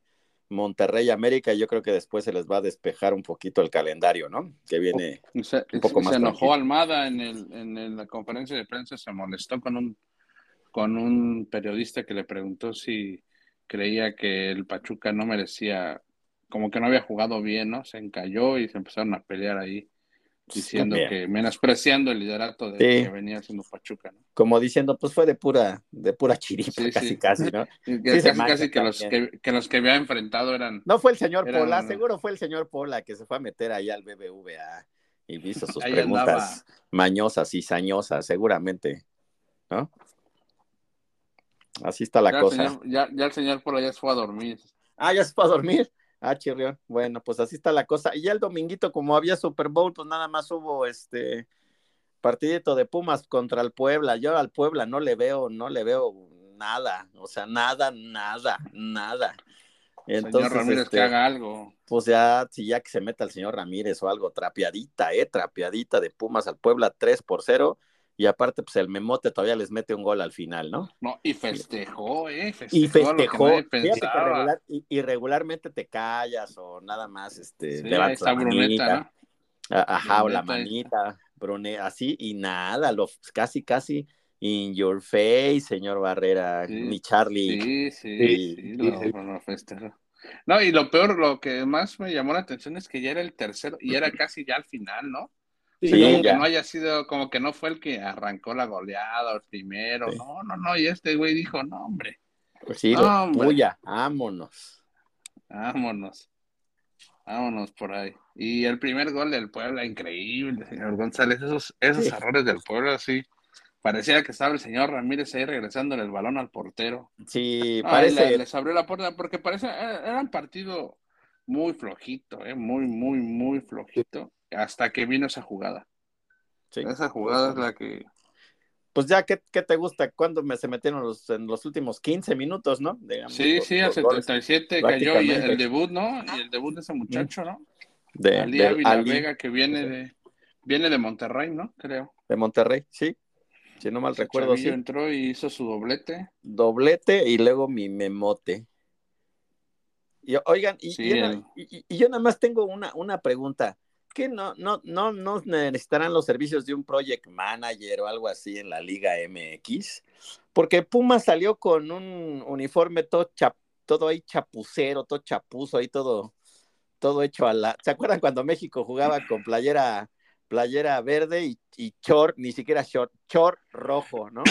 Monterrey y América, y yo creo que después se les va a despejar un poquito el calendario, ¿no? Que viene Se, Un poco más se enojó tranquilo. Almada en, el, en, la conferencia de prensa, se molestó con un, con un periodista que le preguntó si creía que el Pachuca no merecía, como que no había jugado bien, ¿no? Se encalló y se empezaron a pelear ahí. Diciendo También. que menospreciando el liderato de Sí. que venía haciendo Pachuca, ¿no? Como diciendo, pues fue de pura, de pura chiripa, Sí, casi, sí. casi, ¿no? Casi, que los que, que los que había enfrentado eran No fue el señor Eran- Pola, seguro fue el señor Pola que se fue a meter ahí al BBVA y hizo sus preguntas mañosas y sañosas, seguramente, ¿no? Así está la ya, cosa. El señor, ya, ya el señor Pola ya se fue a dormir. Ah, ya se fue a dormir. Ah, chirrión. Bueno, pues así está la cosa. Y ya el dominguito, como había Super Bowl, pues nada más hubo este partidito de Pumas contra el Puebla. Yo al Puebla no le veo, no le veo nada. O sea, nada, nada, nada. Entonces, señor Ramírez este, que haga algo. pues ya, si ya que se meta el señor Ramírez o algo, trapeadita, eh, trapeadita de Pumas al Puebla 3 por 0. Y aparte, pues el memote todavía les mete un gol al final, ¿no? No, y festejó, ¿eh? Festejó, Y lo que festejó. Fíjate que regular, y, regularmente te callas o nada más, este, Sí, levantas la bruneta, manita, ajá, o la manita, brune, así, y nada, lo, casi, casi in your face, señor Barrera, Sí, mi Charlie. Sí, sí, Sí, lo, lo festejó. No, y lo peor, lo que más me llamó la atención es que ya era el tercero y era casi ya al final, ¿no? Sí, como que no haya sido, como que no fue el que arrancó la goleada o el primero. Sí. No, no, no. Y este güey dijo, no, hombre, Pues sí, No, tuya, vámonos. vámonos. Vámonos por ahí. Y el primer gol del Puebla, increíble, señor González. Esos, esos Sí. errores del Puebla, sí. Parecía que estaba el señor Ramírez ahí regresándole el balón al portero. Sí, No, parece, le- les abrió la puerta porque parece era, era un partido muy flojito, ¿eh? muy, muy, muy flojito, hasta que vino esa jugada. sí. Esa jugada es la que... Pues ya, ¿qué, qué te gusta? ¿Cuándo me se metieron los, en los últimos 15 minutos, no? Digamos, Sí, los- sí, al los goles 77 cayó y el debut, ¿no? Y el debut de ese muchacho, ¿no? de, del Ávila Ali Vega, que viene de, viene de Monterrey, ¿no? Creo. de Monterrey, sí. Si no mal Ese recuerdo, sí. entró y hizo su doblete. doblete y luego mi memote. Y, oigan, y, Sí, y yo, na- el- y- y yo nada más tengo una, una pregunta. ¿Qué no, no, no, no necesitarán los servicios de un project manager o algo así en la Liga MX? Porque Puma salió con un uniforme todo, chap- todo ahí chapucero, todo chapuzo, ahí todo, todo hecho a la. ¿Se acuerdan cuando México jugaba con playera, playera verde y, y short, ni siquiera short, short rojo, ¿no?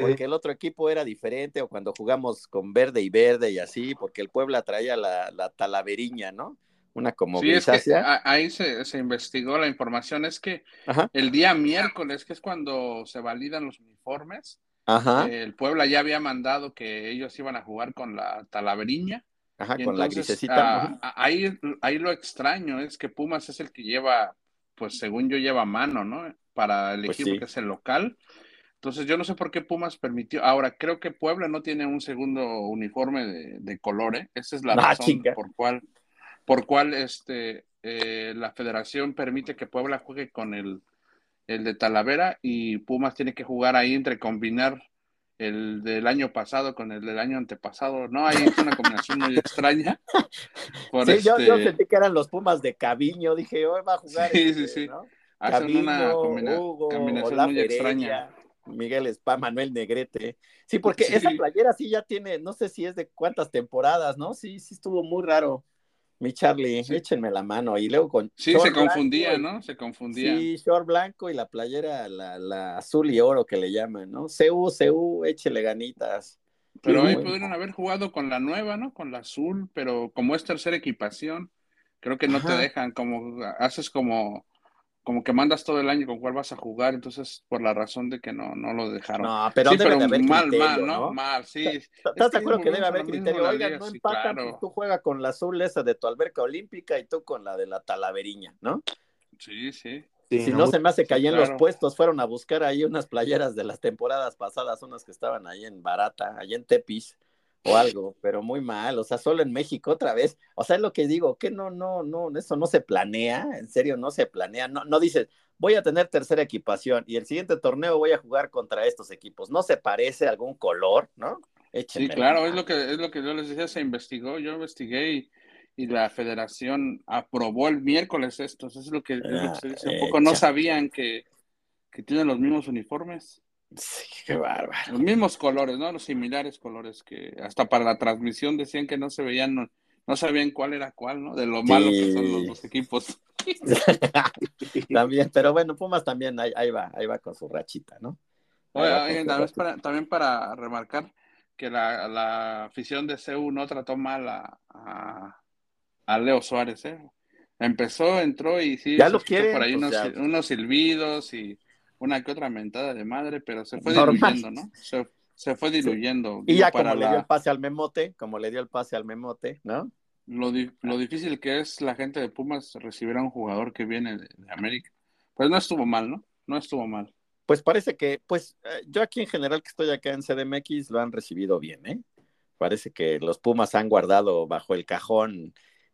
porque el otro equipo era diferente, o cuando jugamos con verde y verde y así, porque el Puebla traía la, la talaveriña, ¿no? Una como Sí, es que ahí se, se investigó la información. Es que Ajá, el día miércoles, que es cuando se validan los uniformes, ajá, el Puebla ya había mandado que ellos iban a jugar con la talaveriña. ajá, Y con la entonces, grisecita. ah, ah, ahí, ahí lo extraño es que Pumas es el que lleva, pues según yo, lleva mano, ¿no? Para el Pues equipo sí. que es el local. Entonces yo no sé por qué Pumas permitió. Ahora, creo que Puebla no tiene un segundo uniforme de, de color, ¿eh? Esa es la Ah, razón por cual, por cual este, eh, la federación permite que Puebla juegue con el, el de Talavera y Pumas tiene que jugar ahí entre combinar el del año pasado con el del año antepasado. No, ahí es una combinación muy extraña. Por Sí, yo, yo este- sentí que eran los Pumas de Caviño, dije, hoy va a jugar. Sí, este, sí, sí. ¿no? hacen una Caviño, combina- Hugo, combinación muy extraña. Miguel Spa, Manuel Negrete. Sí, porque Sí. esa playera sí ya tiene, no sé si es de cuántas temporadas, ¿no? Sí, sí estuvo muy raro. Mi Charlie, Sí. échenme la mano. Y luego con. Sí, se confundía, blanco ¿no? Se confundía. Sí, short blanco y la playera, la, la azul y oro que le llaman, ¿no? CU, CU, échele ganitas. Pero Sí, ahí pudieron haber jugado con la nueva, ¿no? Con la azul, pero como es tercera equipación, creo que no te dejan, como haces como, como que mandas todo el año con cuál vas a jugar, entonces por la razón de que no, no lo dejaron. No, pero sí, debe pero de haber mal, criterio, mal, ¿no? ¿no? Mal, sí. ¿Estás Es de acuerdo que debe haber criterio? Oigan, no sí, empatan, claro. pues tú juegas con la azul esa de tu alberca olímpica y tú con la de la talaveriña, ¿no? Sí, sí. Sí, si no se me hace que en claro. los puestos fueron a buscar ahí unas playeras de las temporadas pasadas, unas que estaban ahí en Barata, ahí en Tepis o algo, pero muy mal, o sea, solo en México otra vez, o sea, es lo que digo, que no, no, no, eso no se planea, en serio, no se planea, no, no dices, voy a tener tercera equipación y el siguiente torneo voy a jugar contra estos equipos, no se parece algún color, ¿no? Sí, claro, la es lo que es lo que yo les decía, se investigó, yo investigué y, y la federación aprobó el miércoles esto, eso es lo que, es lo que se dice. ¿A poco no Ah, sabían que, que tienen los mismos uniformes? Sí, qué bárbaro. Los mismos colores, ¿no? Los similares colores que hasta para la transmisión decían que no se veían, no, no sabían cuál era cuál, ¿no? De lo malo que son los Sí. dos equipos. también, pero bueno, Pumas también ahí, ahí, va, ahí va con su rachita, ¿no? Oye, también, para, también para remarcar que la, la afición de CEU no trató mal a, a, Leo Suárez, ¿eh? Empezó, entró y sí, ya lo quiere, por ahí unos, unos, silbidos y una que otra mentada de madre, pero se fue diluyendo, ¿no? Se, se fue diluyendo. Y ya como le dio el pase al memote, como le dio el pase al memote, ¿no? Lo, lo difícil que es la gente de Pumas recibir a un jugador que viene de, de América. Pues no estuvo mal, ¿no? No estuvo mal pues parece que, pues eh, yo aquí en general que estoy acá en CDMX lo han recibido bien, ¿eh? Parece que los Pumas han guardado bajo el cajón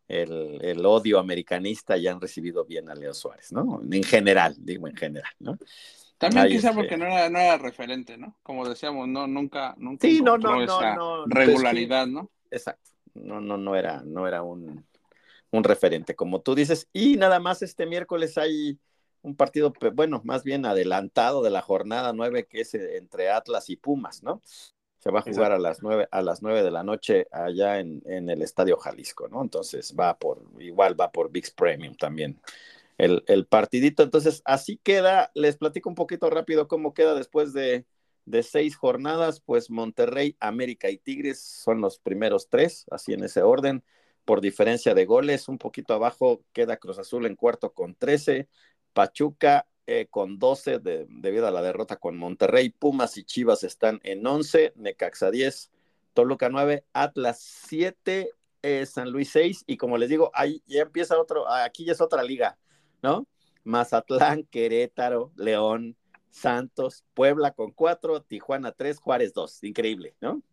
el, odio americanista y han recibido bien a Leo Suárez, ¿no? En general, digo en general, ¿no? También quizá porque no era, no era referente, ¿no? Como decíamos, no, nunca, nunca sí, no, no, no, regularidad, ¿no? Exacto. No, no, no era, no era un, un referente, como tú dices. Y nada más este miércoles hay un partido, bueno, más bien adelantado de la jornada nueve, que es eh, entre Atlas y Pumas, ¿no? Se va a jugar a las nueve, a las nueve de la noche allá en, en, el Estadio Jalisco, ¿no? Entonces va por, igual va por VIX Premium también el, el, partidito. Entonces, así queda, les platico un poquito rápido cómo queda después de, de seis jornadas, pues Monterrey, América y Tigres son los primeros tres, así en ese orden por diferencia de goles. Un poquito abajo queda Cruz Azul en cuarto con 13, Pachuca eh, con 12 debido a la derrota con Monterrey, Pumas y Chivas están en 11, Necaxa 10, Toluca 9, Atlas 7, eh, San Luis 6 y como les digo, ahí ya empieza otro, aquí ya es otra liga, ¿no? Mazatlán, Querétaro, León, Santos, Puebla con 4, Tijuana 3, Juárez 2, increíble, ¿no?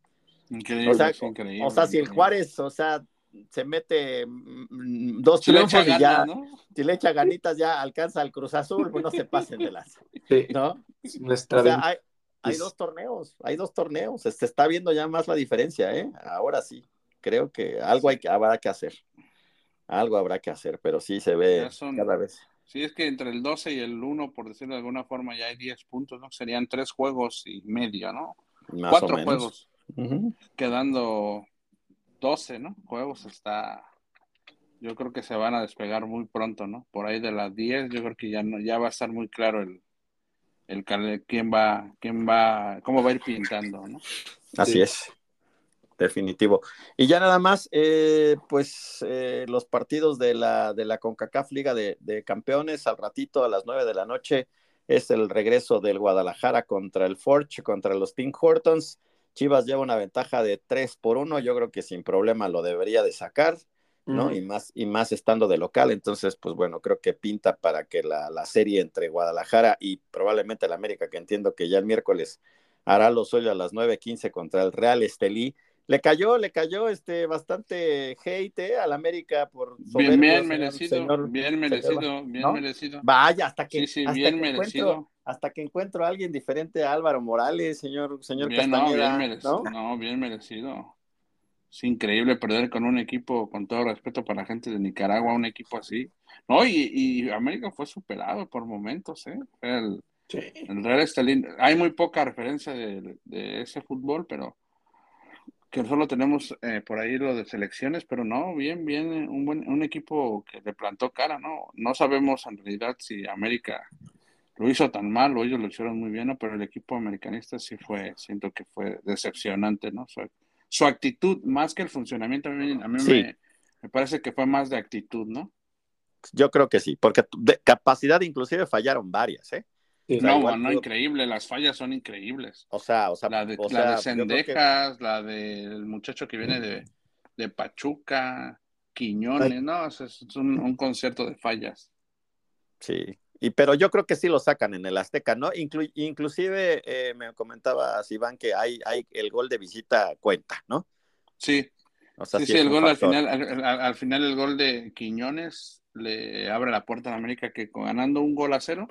Increíble, o sea, increíble, o sea si el Juárez, o sea, se mete mm, dos triunfos y ya, si le echa ganitas, ya alcanza al Cruz Azul, pues no se pasen de las, ¿no? o sea, hay, hay, dos torneos, hay dos torneos, se está viendo ya más la diferencia, ¿eh? Ahora sí, creo que algo hay que, habrá que hacer, algo habrá que hacer, pero sí se ve cada vez. Sí, es que entre el 12 y el 1, por decirlo de alguna forma, ya hay 10 puntos, ¿no? Serían tres juegos y medio, ¿no? Más Cuatro o menos. juegos. Quedando 12, ¿no? Juegos está. Yo creo que se van a despegar muy pronto, ¿no? Por ahí de las 10, yo creo que ya no, ya va a estar muy claro el, el quién va, quién va, cómo va a ir pintando, ¿no? Así sí. es, definitivo. Y ya nada más, eh, pues eh, los partidos de la, de la CONCACAF Liga de, de, Campeones, al ratito a las 9 de la noche, es el regreso del Guadalajara contra el Forge, contra los Pink Hortons. Chivas lleva una ventaja de 3 por 1, yo creo que sin problema lo debería de sacar, ¿no? Uh -huh. y, más, y más estando de local, entonces, pues bueno, creo que pinta para que la, la serie entre Guadalajara y probablemente el América, que entiendo que ya el miércoles hará lo suyo a las 9.15 contra el Real Estelí, le cayó, le cayó este bastante hate ¿eh? al América por bien, bien merecido, señor, bien merecido, bien ¿no? merecido. Vaya, hasta que, sí, sí, hasta bien que merecido. Hasta que encuentro a alguien diferente a Álvaro Morales, señor, señor bien, Castañeda, no, bien merecido, ¿no? no, bien merecido. Es increíble perder con un equipo, con todo respeto para la gente de Nicaragua, un equipo así. No, y, y América fue superado por momentos, ¿eh? El, sí. el Real Estelín, hay muy poca referencia de, de ese fútbol, pero que solo tenemos eh, por ahí lo de selecciones, pero no, bien, bien, un buen un equipo que le plantó cara, ¿no? No sabemos en realidad si América lo hizo tan mal o ellos lo hicieron muy bien, ¿no? Pero el equipo americanista sí fue, siento que fue decepcionante, ¿no? Su, su actitud, más que el funcionamiento, a mí, a mí sí. me, me, parece que fue más de actitud, ¿no? Yo creo que sí, porque de capacidad inclusive fallaron varias, ¿eh? Sí, no, no, no, increíble, las fallas son increíbles. O sea, o sea, la de, o la sea, de Cendejas, que... la del muchacho que viene de, de Pachuca, Quiñones, Ay. no, es, es un, un, concierto de fallas. Sí, y pero yo creo que sí lo sacan en el Azteca, ¿no? Inclu inclusive eh, me comentaba Iván que hay, hay el gol de visita cuenta, ¿no? Sí. O sea, sí, sí, sí el gol al final, al, al, final el gol de Quiñones le abre la puerta a América que ganando un gol a cero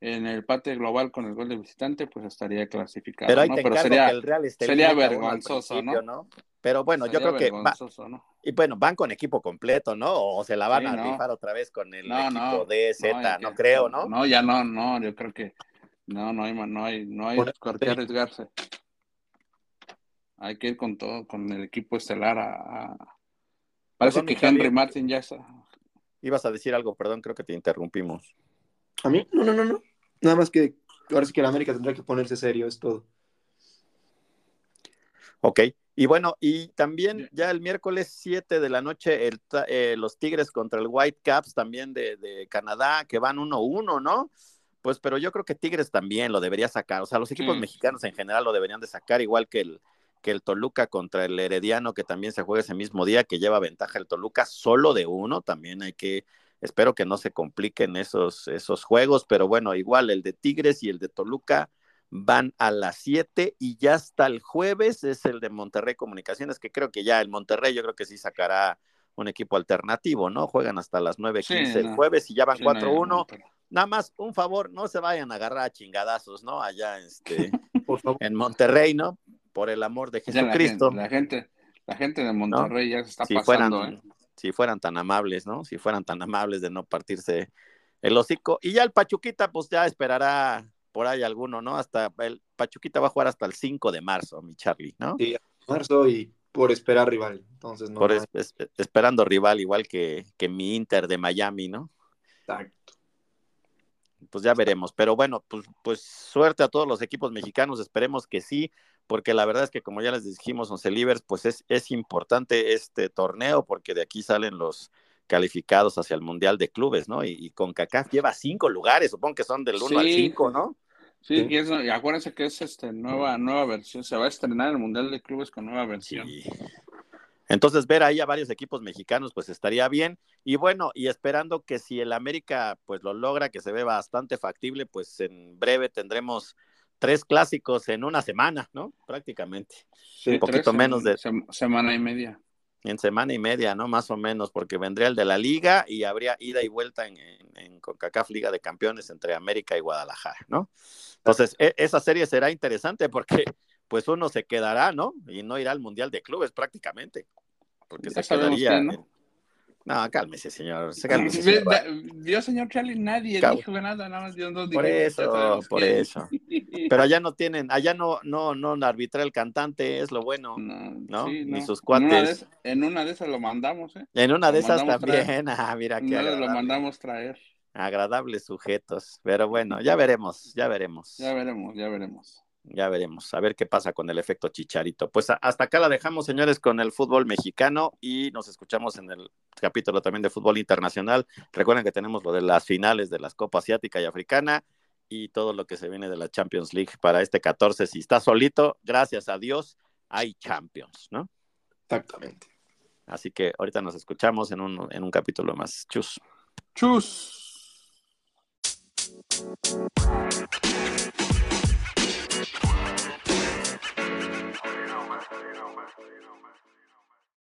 en el pate global con el gol de visitante, pues estaría clasificado. Pero, ahí ¿no? te Pero sería, que el Real sería vergonzoso, ¿no? ¿no? Pero bueno, sería yo creo que. Va, ¿no? Y bueno, van con equipo completo, ¿no? O se la van sí, a no. rifar otra vez con el no, equipo no, de Z, no, creo, ¿no? No, ya no, no, yo creo que. No, no hay, no hay, no hay por qué arriesgarse. Hay que ir con todo, con el equipo estelar a. a... Parece Perdón, que Henry Martin ya está. Ibas a decir algo, perdón, creo que te interrumpimos. ¿A mí? No, no, no, no. Nada más que ahora sí que la América tendrá que ponerse serio, es todo. Ok, y bueno, y también ya el miércoles 7 de la noche, el, eh, los Tigres contra el White Caps también de, de Canadá, que van 1-1, ¿no? Pues, pero yo creo que Tigres también lo debería sacar. O sea, los equipos Sí. mexicanos en general lo deberían de sacar, igual que el, que el Toluca contra el Herediano, que también se juega ese mismo día, que lleva ventaja el Toluca solo de uno. También hay que, espero que no se compliquen esos, esos juegos, pero bueno, igual el de Tigres y el de Toluca van a las 7 y ya hasta el jueves es el de Monterrey Comunicaciones, que creo que ya el Monterrey yo creo que sí sacará un equipo alternativo, ¿no? Juegan hasta las 9.15 Sí, el no. jueves y ya van Sí, no, 4-1. no, pero- Nada más, un favor, no se vayan a agarrar a chingadazos, ¿no? Allá este, Por favor. en Monterrey, ¿no? Por el amor de ya la Jesucristo. gente- La gente, la gente de Monterrey ya se está si pasando, fueran, ¿eh? Si fueran tan amables, ¿no? Si fueran tan amables de no partirse el hocico. Y ya el Pachuquita, pues ya esperará por ahí alguno, ¿no? Hasta el Pachuquita va a jugar hasta el 5 de marzo, mi Charlie, ¿no? Sí, marzo y por esperar rival. Entonces, no. por es- es- esperando rival, igual que, que mi Inter de Miami, ¿no? Exacto. Pues ya veremos. Pero bueno, pues, pues suerte a todos los equipos mexicanos, esperemos que sí, porque la verdad es que como ya les dijimos, Once Libres, pues es, es importante este torneo, porque de aquí salen los calificados hacia el Mundial de Clubes, ¿no? Y, y con CACAF lleva cinco lugares, supongo que son del 1 al Sí. 5, ¿no? Sí, Sí. y, y acuérdense que es este nueva, nueva versión, se va a estrenar el Mundial de Clubes con nueva versión. Sí. Entonces, ver ahí a varios equipos mexicanos, pues estaría bien. Y bueno, y esperando que si el América, pues lo logra, que se ve bastante factible, pues en breve tendremos tres clásicos en una semana, ¿no? Prácticamente. Sí, un poquito Tres menos de- sem- semana y media. En semana y media, ¿no? Más o menos, porque vendría el de la liga y habría ida y vuelta en, en, en CONCACAF Liga de Campeones entre América y Guadalajara, ¿no? Entonces, e- esa serie será interesante porque pues uno se quedará, ¿no? Y no irá al Mundial de Clubes prácticamente. Porque Ya se quedaría. ¿no? No, cálmese, señor. se- cálmese, señor. Charlie, nadie Cabo. dijo nada, nada más dio dos Por eso, por eso. Pero allá no tienen, allá no, no, no arbitra el cantante, es lo bueno. No, ¿no? sí, Ni no. sus cuates. en una de esas lo mandamos, ¿eh? En una de Lo esas también, ah, mira qué de lo mandamos traer. agradables sujetos. Pero bueno, ya veremos, ya veremos. Ya veremos, ya veremos. Ya veremos, a ver qué pasa con el efecto chicharito. Pues hasta acá la dejamos, señores, con el fútbol mexicano y nos escuchamos en el capítulo también de fútbol internacional. Recuerden que tenemos lo de las finales de las Copa Asiática y Africana y todo lo que se viene de la Champions League para este 14. Si está solito, gracias a Dios, hay Champions, ¿no? Exactamente. Así que ahorita nos escuchamos en un, en un capítulo más. Chus. Chus. Twerk.